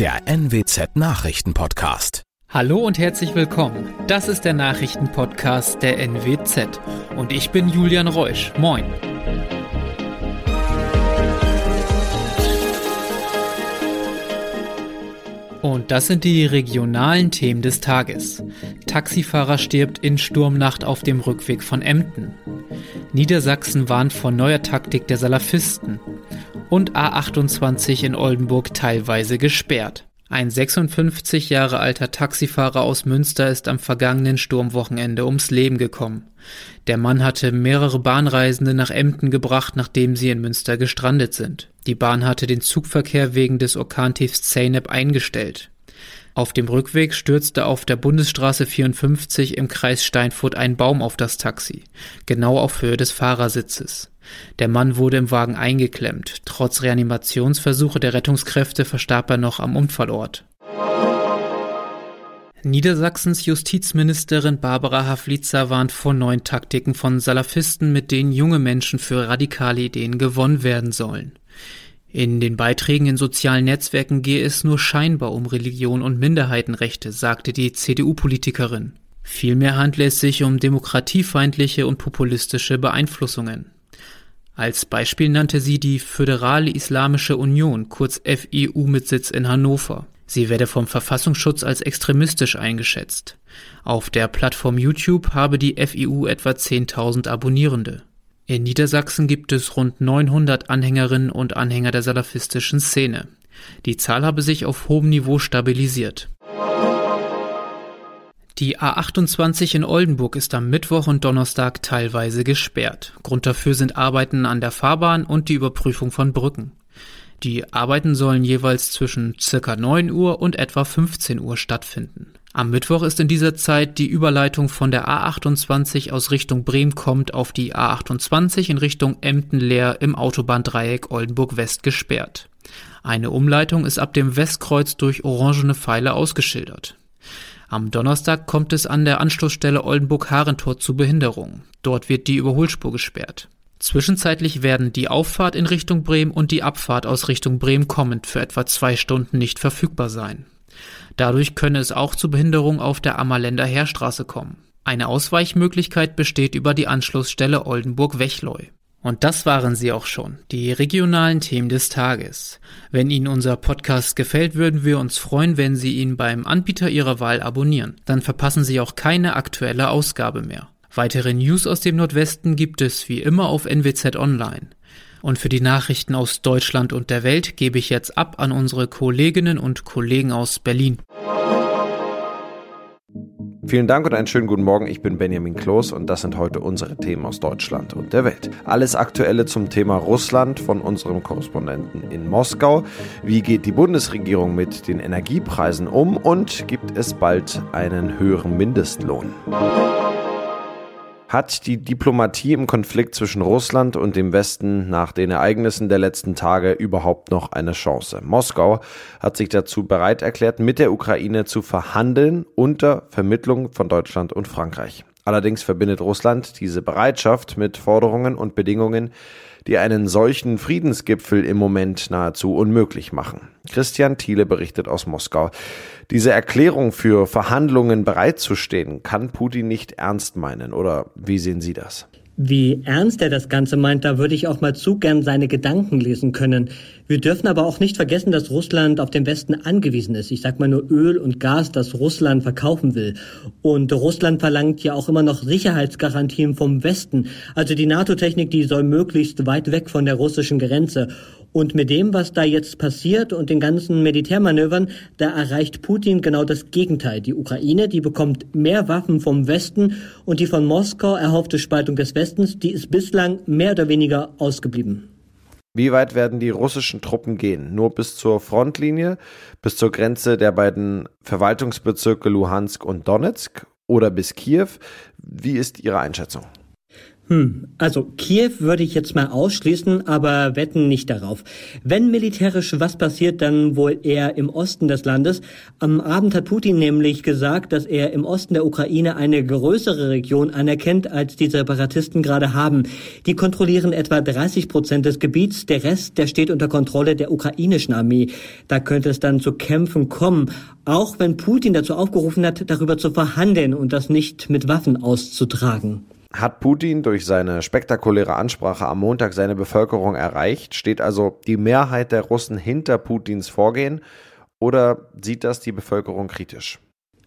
der NWZ Nachrichtenpodcast. Hallo und herzlich willkommen. Das ist der Nachrichtenpodcast der NWZ und ich bin Julian Reusch. Moin. Und das sind die regionalen Themen des Tages. Taxifahrer stirbt in Sturmnacht auf dem Rückweg von Emden. Niedersachsen warnt vor neuer Taktik der Salafisten. Und A28 in Oldenburg teilweise gesperrt. Ein 56 Jahre alter Taxifahrer aus Münster ist am vergangenen Sturmwochenende ums Leben gekommen. Der Mann hatte mehrere Bahnreisende nach Emden gebracht, nachdem sie in Münster gestrandet sind. Die Bahn hatte den Zugverkehr wegen des Orkantiefs Zeynep eingestellt. Auf dem Rückweg stürzte auf der Bundesstraße 54 im Kreis Steinfurt ein Baum auf das Taxi, genau auf Höhe des Fahrersitzes. Der Mann wurde im Wagen eingeklemmt. Trotz Reanimationsversuche der Rettungskräfte verstarb er noch am Unfallort. Niedersachsens Justizministerin Barbara Havlitzer warnt vor neuen Taktiken von Salafisten, mit denen junge Menschen für radikale Ideen gewonnen werden sollen. In den Beiträgen in sozialen Netzwerken gehe es nur scheinbar um Religion und Minderheitenrechte, sagte die CDU-Politikerin. Vielmehr handle es sich um demokratiefeindliche und populistische Beeinflussungen. Als Beispiel nannte sie die Föderale Islamische Union, kurz FIU mit Sitz in Hannover. Sie werde vom Verfassungsschutz als extremistisch eingeschätzt. Auf der Plattform YouTube habe die FIU etwa 10.000 Abonnierende. In Niedersachsen gibt es rund 900 Anhängerinnen und Anhänger der salafistischen Szene. Die Zahl habe sich auf hohem Niveau stabilisiert. Die A28 in Oldenburg ist am Mittwoch und Donnerstag teilweise gesperrt. Grund dafür sind Arbeiten an der Fahrbahn und die Überprüfung von Brücken. Die Arbeiten sollen jeweils zwischen circa 9 Uhr und etwa 15 Uhr stattfinden. Am Mittwoch ist in dieser Zeit die Überleitung von der A28 aus Richtung Bremen kommt auf die A28 in Richtung Emden-Leer im Autobahndreieck Oldenburg West gesperrt. Eine Umleitung ist ab dem Westkreuz durch orangene Pfeile ausgeschildert. Am Donnerstag kommt es an der Anschlussstelle Oldenburg-Harentor zu Behinderungen. Dort wird die Überholspur gesperrt. Zwischenzeitlich werden die Auffahrt in Richtung Bremen und die Abfahrt aus Richtung Bremen kommend für etwa zwei Stunden nicht verfügbar sein. Dadurch könne es auch zu Behinderungen auf der Ammerländer Heerstraße kommen. Eine Ausweichmöglichkeit besteht über die Anschlussstelle Oldenburg-Wechleu. Und das waren sie auch schon, die regionalen Themen des Tages. Wenn Ihnen unser Podcast gefällt, würden wir uns freuen, wenn Sie ihn beim Anbieter Ihrer Wahl abonnieren. Dann verpassen Sie auch keine aktuelle Ausgabe mehr. Weitere News aus dem Nordwesten gibt es wie immer auf NWZ Online. Und für die Nachrichten aus Deutschland und der Welt gebe ich jetzt ab an unsere Kolleginnen und Kollegen aus Berlin. Vielen Dank und einen schönen guten Morgen. Ich bin Benjamin Kloß und das sind heute unsere Themen aus Deutschland und der Welt. Alles Aktuelle zum Thema Russland von unserem Korrespondenten in Moskau. Wie geht die Bundesregierung mit den Energiepreisen um und gibt es bald einen höheren Mindestlohn? Hat die Diplomatie im Konflikt zwischen Russland und dem Westen nach den Ereignissen der letzten Tage überhaupt noch eine Chance? Moskau hat sich dazu bereit erklärt, mit der Ukraine zu verhandeln unter Vermittlung von Deutschland und Frankreich. Allerdings verbindet Russland diese Bereitschaft mit Forderungen und Bedingungen, die einen solchen Friedensgipfel im Moment nahezu unmöglich machen. Christian Thiele berichtet aus Moskau. Diese Erklärung für Verhandlungen bereitzustehen, kann Putin nicht ernst meinen, oder wie sehen Sie das? Wie ernst er das Ganze meint, da würde ich auch mal zu gern seine Gedanken lesen können. Wir dürfen aber auch nicht vergessen, dass Russland auf den Westen angewiesen ist. Ich sag mal nur Öl und Gas, das Russland verkaufen will. Und Russland verlangt ja auch immer noch Sicherheitsgarantien vom Westen. Also die NATO-Technik, die soll möglichst weit weg von der russischen Grenze. Und mit dem, was da jetzt passiert und den ganzen Militärmanövern, da erreicht Putin genau das Gegenteil. Die Ukraine, die bekommt mehr Waffen vom Westen und die von Moskau erhoffte Spaltung des Westens, die ist bislang mehr oder weniger ausgeblieben. Wie weit werden die russischen Truppen gehen? Nur bis zur Frontlinie, bis zur Grenze der beiden Verwaltungsbezirke Luhansk und Donetsk oder bis Kiew? Wie ist Ihre Einschätzung? Hm, also Kiew würde ich jetzt mal ausschließen, aber wetten nicht darauf. Wenn militärisch was passiert, dann wohl eher im Osten des Landes. Am Abend hat Putin nämlich gesagt, dass er im Osten der Ukraine eine größere Region anerkennt, als die Separatisten gerade haben. Die kontrollieren etwa 30 Prozent des Gebiets, der Rest, der steht unter Kontrolle der ukrainischen Armee. Da könnte es dann zu Kämpfen kommen, auch wenn Putin dazu aufgerufen hat, darüber zu verhandeln und das nicht mit Waffen auszutragen. Hat Putin durch seine spektakuläre Ansprache am Montag seine Bevölkerung erreicht? Steht also die Mehrheit der Russen hinter Putins Vorgehen oder sieht das die Bevölkerung kritisch?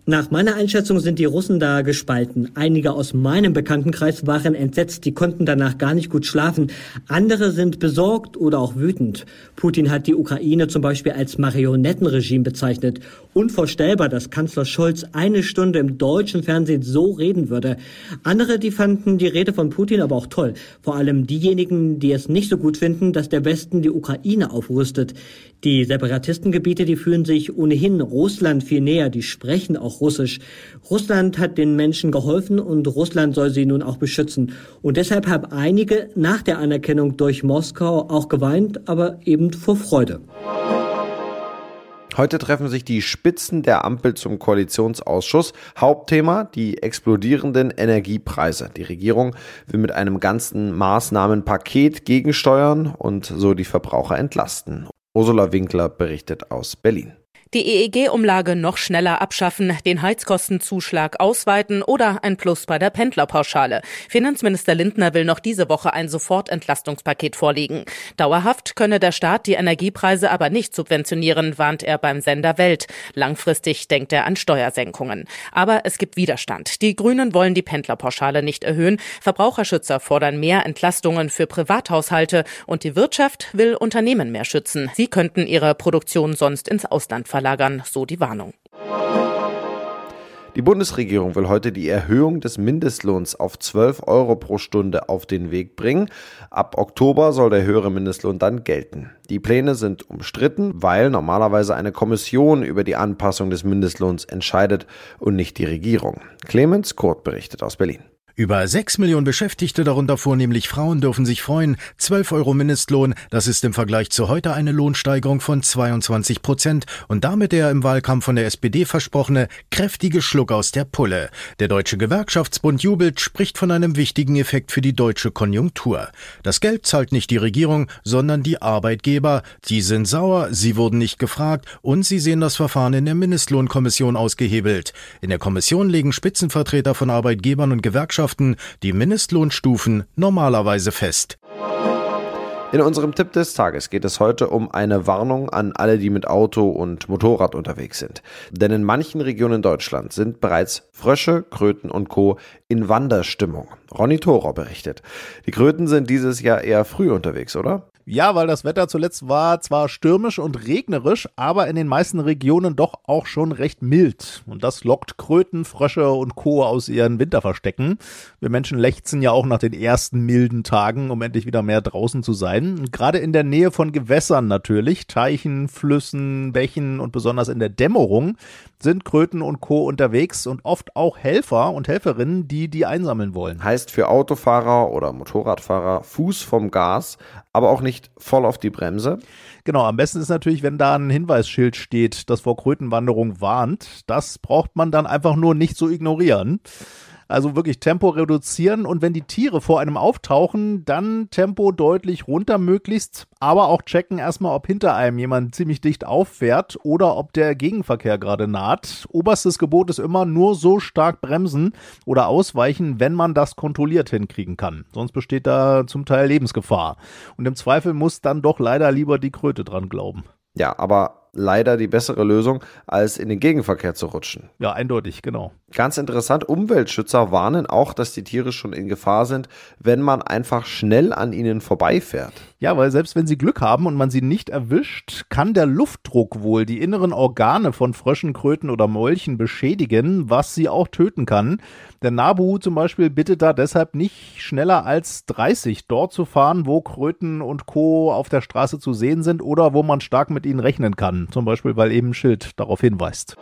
Nach meiner Einschätzung sind die Russen da gespalten. Einige aus meinem Bekanntenkreis waren entsetzt, die konnten danach gar nicht gut schlafen. Andere sind besorgt oder auch wütend. Putin hat die Ukraine zum Beispiel als Marionettenregime bezeichnet. Unvorstellbar, dass Kanzler Scholz eine Stunde im deutschen Fernsehen so reden würde. Andere, die fanden die Rede von Putin aber auch toll. Vor allem diejenigen, die es nicht so gut finden, dass der Westen die Ukraine aufrüstet. Die Separatistengebiete, die fühlen sich ohnehin Russland viel näher, die sprechen auch Russisch. Russland hat den Menschen geholfen und Russland soll sie nun auch beschützen. Und deshalb haben einige nach der Anerkennung durch Moskau auch geweint, aber eben vor Freude. Heute treffen sich die Spitzen der Ampel zum Koalitionsausschuss. Hauptthema die explodierenden Energiepreise. Die Regierung will mit einem ganzen Maßnahmenpaket gegensteuern und so die Verbraucher entlasten. Ursula Winkler berichtet aus Berlin die EEG-Umlage noch schneller abschaffen, den Heizkostenzuschlag ausweiten oder ein Plus bei der Pendlerpauschale. Finanzminister Lindner will noch diese Woche ein Sofortentlastungspaket vorlegen. Dauerhaft könne der Staat die Energiepreise aber nicht subventionieren, warnt er beim Sender Welt. Langfristig denkt er an Steuersenkungen. Aber es gibt Widerstand. Die Grünen wollen die Pendlerpauschale nicht erhöhen. Verbraucherschützer fordern mehr Entlastungen für Privathaushalte und die Wirtschaft will Unternehmen mehr schützen. Sie könnten ihre Produktion sonst ins Ausland verlagern verlagern, so die Warnung. Die Bundesregierung will heute die Erhöhung des Mindestlohns auf 12 Euro pro Stunde auf den Weg bringen. Ab Oktober soll der höhere Mindestlohn dann gelten. Die Pläne sind umstritten, weil normalerweise eine Kommission über die Anpassung des Mindestlohns entscheidet und nicht die Regierung. Clemens Kurt berichtet aus Berlin. Über sechs Millionen Beschäftigte, darunter vornehmlich Frauen, dürfen sich freuen. 12 Euro Mindestlohn, das ist im Vergleich zu heute eine Lohnsteigerung von 22 Prozent und damit der im Wahlkampf von der SPD versprochene kräftige Schluck aus der Pulle. Der Deutsche Gewerkschaftsbund jubelt, spricht von einem wichtigen Effekt für die deutsche Konjunktur. Das Geld zahlt nicht die Regierung, sondern die Arbeitgeber. Die sind sauer, sie wurden nicht gefragt und sie sehen das Verfahren in der Mindestlohnkommission ausgehebelt. In der Kommission legen Spitzenvertreter von Arbeitgebern und Gewerkschaften Gewerkschaften die Mindestlohnstufen normalerweise fest. In unserem Tipp des Tages geht es heute um eine Warnung an alle, die mit Auto und Motorrad unterwegs sind. Denn in manchen Regionen Deutschlands sind bereits Frösche, Kröten und Co. in Wanderstimmung. Ronny Thorer berichtet. Die Kröten sind dieses Jahr eher früh unterwegs, oder? Ja, weil das Wetter zuletzt war zwar stürmisch und regnerisch, aber in den meisten Regionen doch auch schon recht mild. Und das lockt Kröten, Frösche und Co. aus ihren Winterverstecken. Wir Menschen lechzen ja auch nach den ersten milden Tagen, um endlich wieder mehr draußen zu sein. Und gerade in der Nähe von Gewässern natürlich, Teichen, Flüssen, Bächen und besonders in der Dämmerung sind Kröten und Co. unterwegs und oft auch Helfer und Helferinnen, die die einsammeln wollen. Heißt für Autofahrer oder Motorradfahrer Fuß vom Gas, aber auch nicht voll auf die Bremse. Genau, am besten ist natürlich, wenn da ein Hinweisschild steht, das vor Krötenwanderung warnt. Das braucht man dann einfach nur nicht zu ignorieren. Also wirklich Tempo reduzieren und wenn die Tiere vor einem auftauchen, dann Tempo deutlich runter möglichst, aber auch checken erstmal, ob hinter einem jemand ziemlich dicht auffährt oder ob der Gegenverkehr gerade naht. Oberstes Gebot ist immer nur so stark bremsen oder ausweichen, wenn man das kontrolliert hinkriegen kann. Sonst besteht da zum Teil Lebensgefahr. Und im Zweifel muss dann doch leider lieber die Kröte dran glauben. Ja, aber leider die bessere Lösung, als in den Gegenverkehr zu rutschen. Ja, eindeutig, genau. Ganz interessant, Umweltschützer warnen auch, dass die Tiere schon in Gefahr sind, wenn man einfach schnell an ihnen vorbeifährt. Ja, weil selbst wenn sie Glück haben und man sie nicht erwischt, kann der Luftdruck wohl die inneren Organe von Fröschen, Kröten oder Molchen beschädigen, was sie auch töten kann. Der Nabu zum Beispiel bittet da deshalb nicht schneller als 30 dort zu fahren, wo Kröten und Co. auf der Straße zu sehen sind oder wo man stark mit ihnen rechnen kann zum Beispiel weil eben ein Schild darauf hinweist.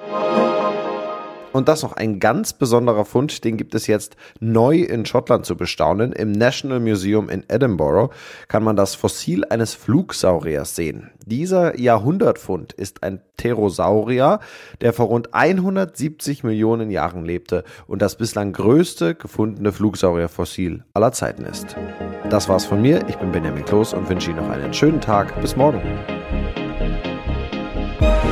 Und das noch ein ganz besonderer Fund, den gibt es jetzt neu in Schottland zu bestaunen. Im National Museum in Edinburgh kann man das Fossil eines Flugsauriers sehen. Dieser Jahrhundertfund ist ein Pterosaurier, der vor rund 170 Millionen Jahren lebte und das bislang größte gefundene Flugsaurierfossil aller Zeiten ist. Das war's von mir. Ich bin Benjamin Kloß und wünsche Ihnen noch einen schönen Tag. Bis morgen. Bye.